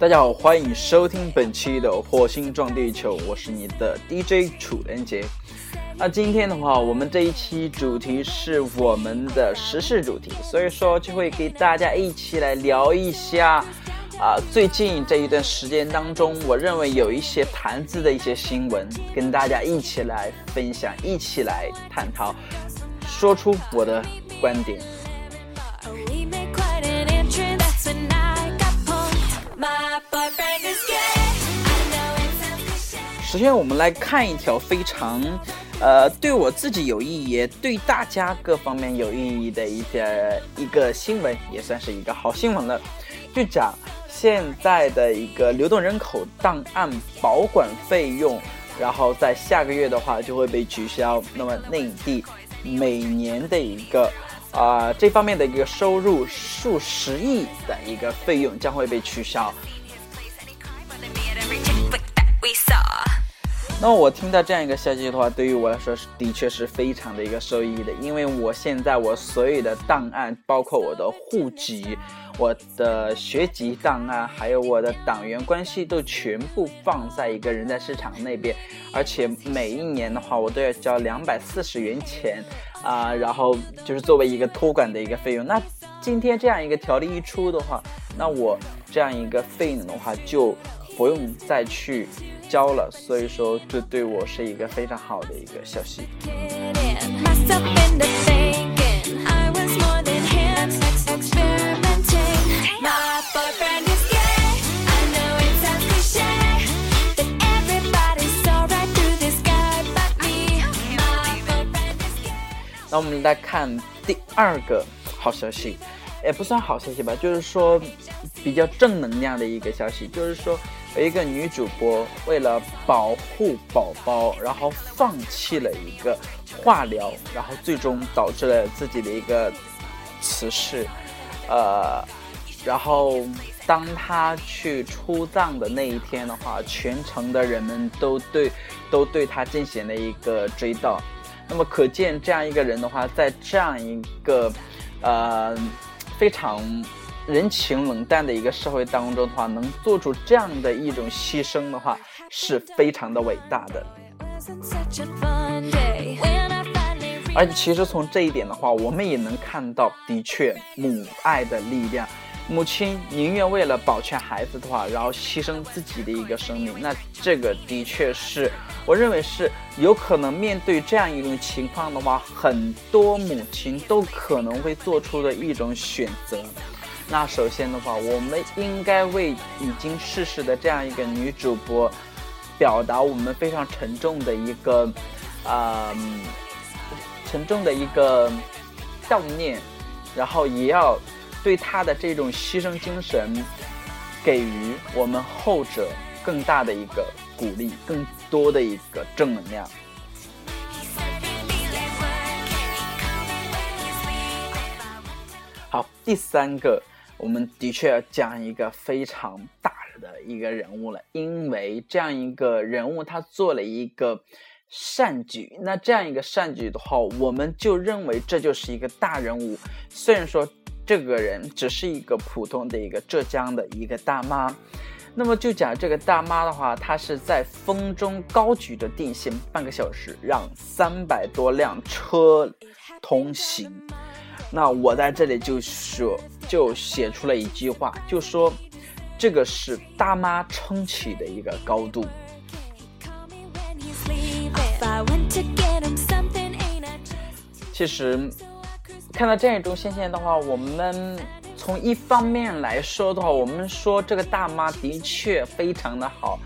大家好，欢迎收听本期的《火星撞地球》，我是你的 DJ 楚人杰。那今天的话，我们这一期主题是我们的时事主题，所以说就会给大家一起来聊一下啊，最近这一段时间当中，我认为有一些谈资的一些新闻，跟大家一起来分享，一起来探讨，说出我的观点。首先，我们来看一条非常，呃，对我自己有意义，也对大家各方面有意义的一些一个新闻，也算是一个好新闻了。就讲现在的一个流动人口档案保管费用，然后在下个月的话就会被取消。那么内地每年的一个啊这方面的一个收入数十亿的一个费用将会被取消。那我听到这样一个消息的话，对于我来说是的确是非常的一个受益的，因为我现在我所有的档案，包括我的户籍、我的学籍档案，还有我的党员关系，都全部放在一个人才市场那边，而且每一年的话，我都要交两百四十元钱啊，然后就是作为一个托管的一个费用。那今天这样一个条例一出的话，那我这样一个费用的话就不用再去。交了，所以说这对我是一个非常好的一个消息。那我们来看第二个好消息。也不算好消息吧，就是说比较正能量的一个消息，就是说有一个女主播为了保护宝宝，然后放弃了一个化疗，然后最终导致了自己的一个辞世。呃，然后当她去出葬的那一天的话，全城的人们都对都对她进行了一个追悼。那么可见这样一个人的话，在这样一个呃。非常人情冷淡的一个社会当中的话，能做出这样的一种牺牲的话，是非常的伟大的。而其实从这一点的话，我们也能看到，的确母爱的力量。母亲宁愿为了保全孩子的话，然后牺牲自己的一个生命，那这个的确是，我认为是有可能面对这样一种情况的话，很多母亲都可能会做出的一种选择。那首先的话，我们应该为已经逝世的这样一个女主播，表达我们非常沉重的一个，啊，沉重的一个悼念，然后也要。对他的这种牺牲精神，给予我们后者更大的一个鼓励，更多的一个正能量。好，第三个，我们的确要讲一个非常大的一个人物了，因为这样一个人物他做了一个善举，那这样一个善举的话，我们就认为这就是一个大人物，虽然说。这个人只是一个普通的一个浙江的一个大妈，那么就讲这个大妈的话，她是在风中高举着电线半个小时，让三百多辆车通行。那我在这里就说，就写出了一句话，就说这个是大妈撑起的一个高度。其实。看到这样一种现象的话，我们从一方面来说的话，我们说这个大妈的确非常的好，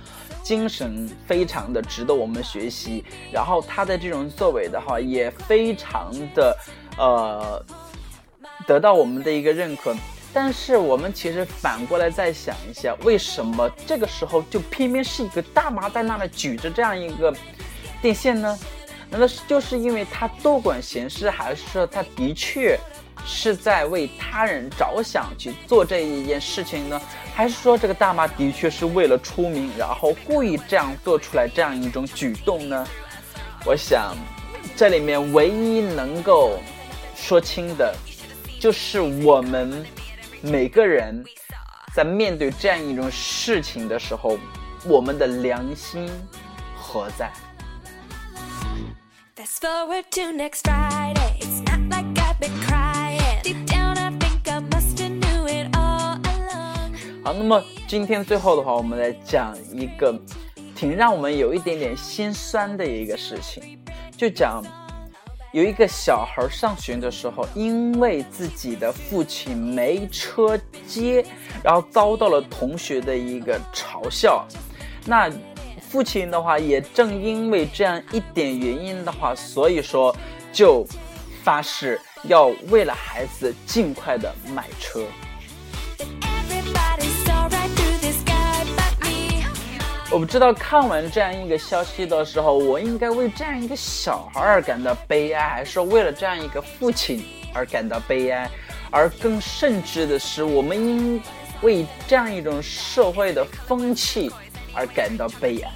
精神非常的值得我们学习。然后她的这种作为的话，也非常的呃得到我们的一个认可。但是我们其实反过来再想一下，为什么这个时候就偏偏是一个大妈在那里举着这样一个电线呢？难道是就是因为他多管闲事，还是说他的确是在为他人着想去做这一件事情呢？还是说这个大妈的确是为了出名，然后故意这样做出来这样一种举动呢？我想，这里面唯一能够说清的，就是我们每个人在面对这样一种事情的时候，我们的良心何在？That's for 2 till next Friday. 好，那么今天最后的话，我们来讲一个挺让我们有一点点心酸的一个事情，就讲有一个小孩上学的时候，因为自己的父亲没车接，然后遭到了同学的一个嘲笑。那父亲的话，也正因为这样一点原因的话，所以说就发誓要为了孩子尽快的买车。我不知道看完这样一个消息的时候，我应该为这样一个小孩而感到悲哀，还是为了这样一个父亲而感到悲哀？而更甚至的是，我们应为这样一种社会的风气而感到悲哀。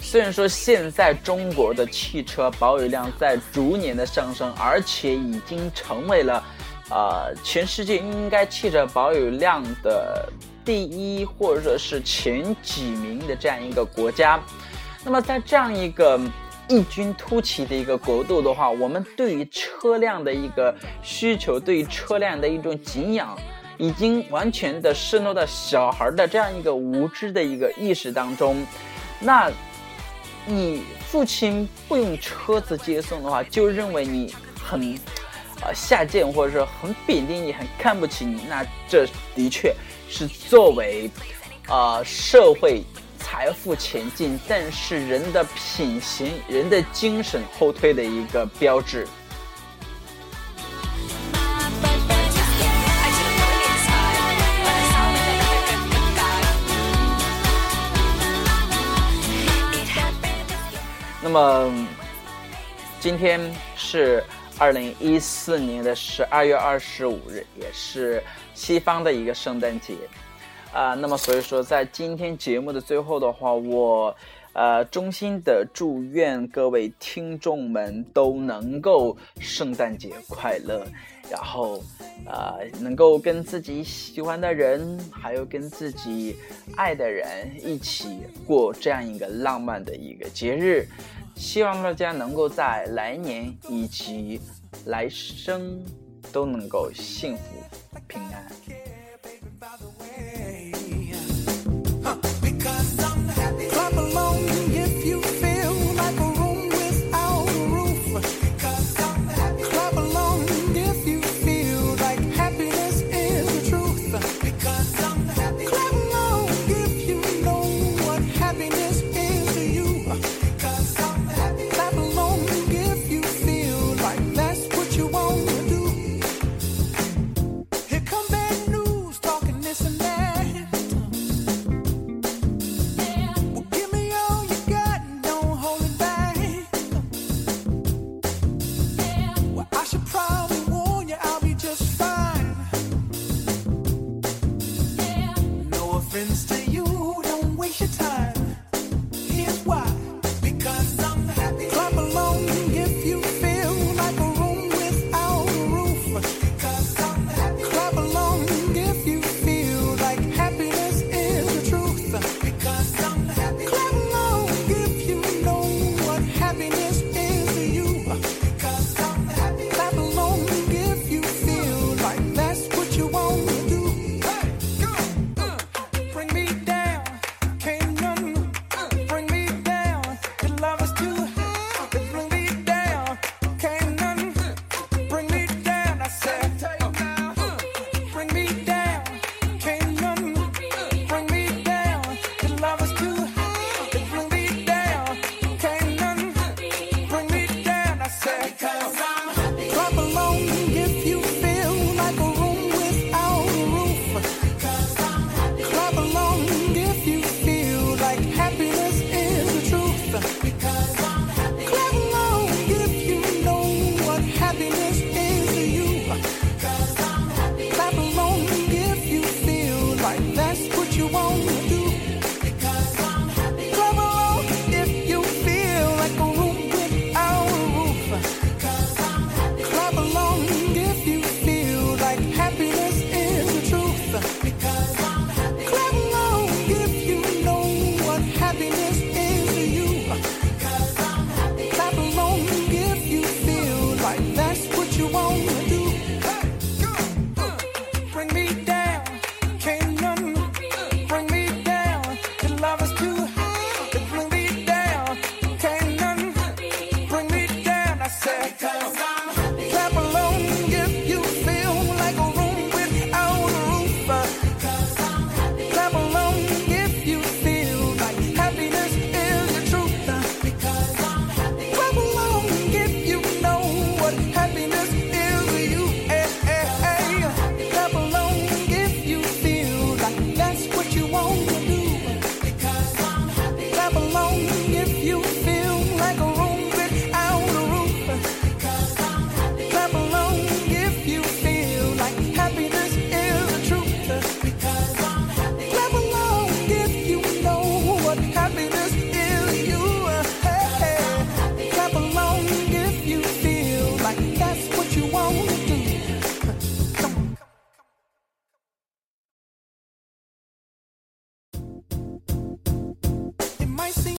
虽然说现在中国的汽车保有量在逐年的上升，而且已经成为了。呃，全世界应该汽车保有量的第一或者是前几名的这样一个国家，那么在这样一个异军突起的一个国度的话，我们对于车辆的一个需求，对于车辆的一种敬仰，已经完全的渗透到小孩的这样一个无知的一个意识当中。那你父亲不用车子接送的话，就认为你很。呃，下贱或者说很贬低你，很看不起你，那这的确是作为，呃，社会财富前进，但是人的品行、人的精神后退的一个标志。那么，今天是。二零一四年的十二月二十五日，也是西方的一个圣诞节，啊，那么所以说，在今天节目的最后的话，我，呃，衷心的祝愿各位听众们都能够圣诞节快乐，然后，呃，能够跟自己喜欢的人，还有跟自己爱的人一起过这样一个浪漫的一个节日。希望大家能够在来年以及来生都能够幸福平安。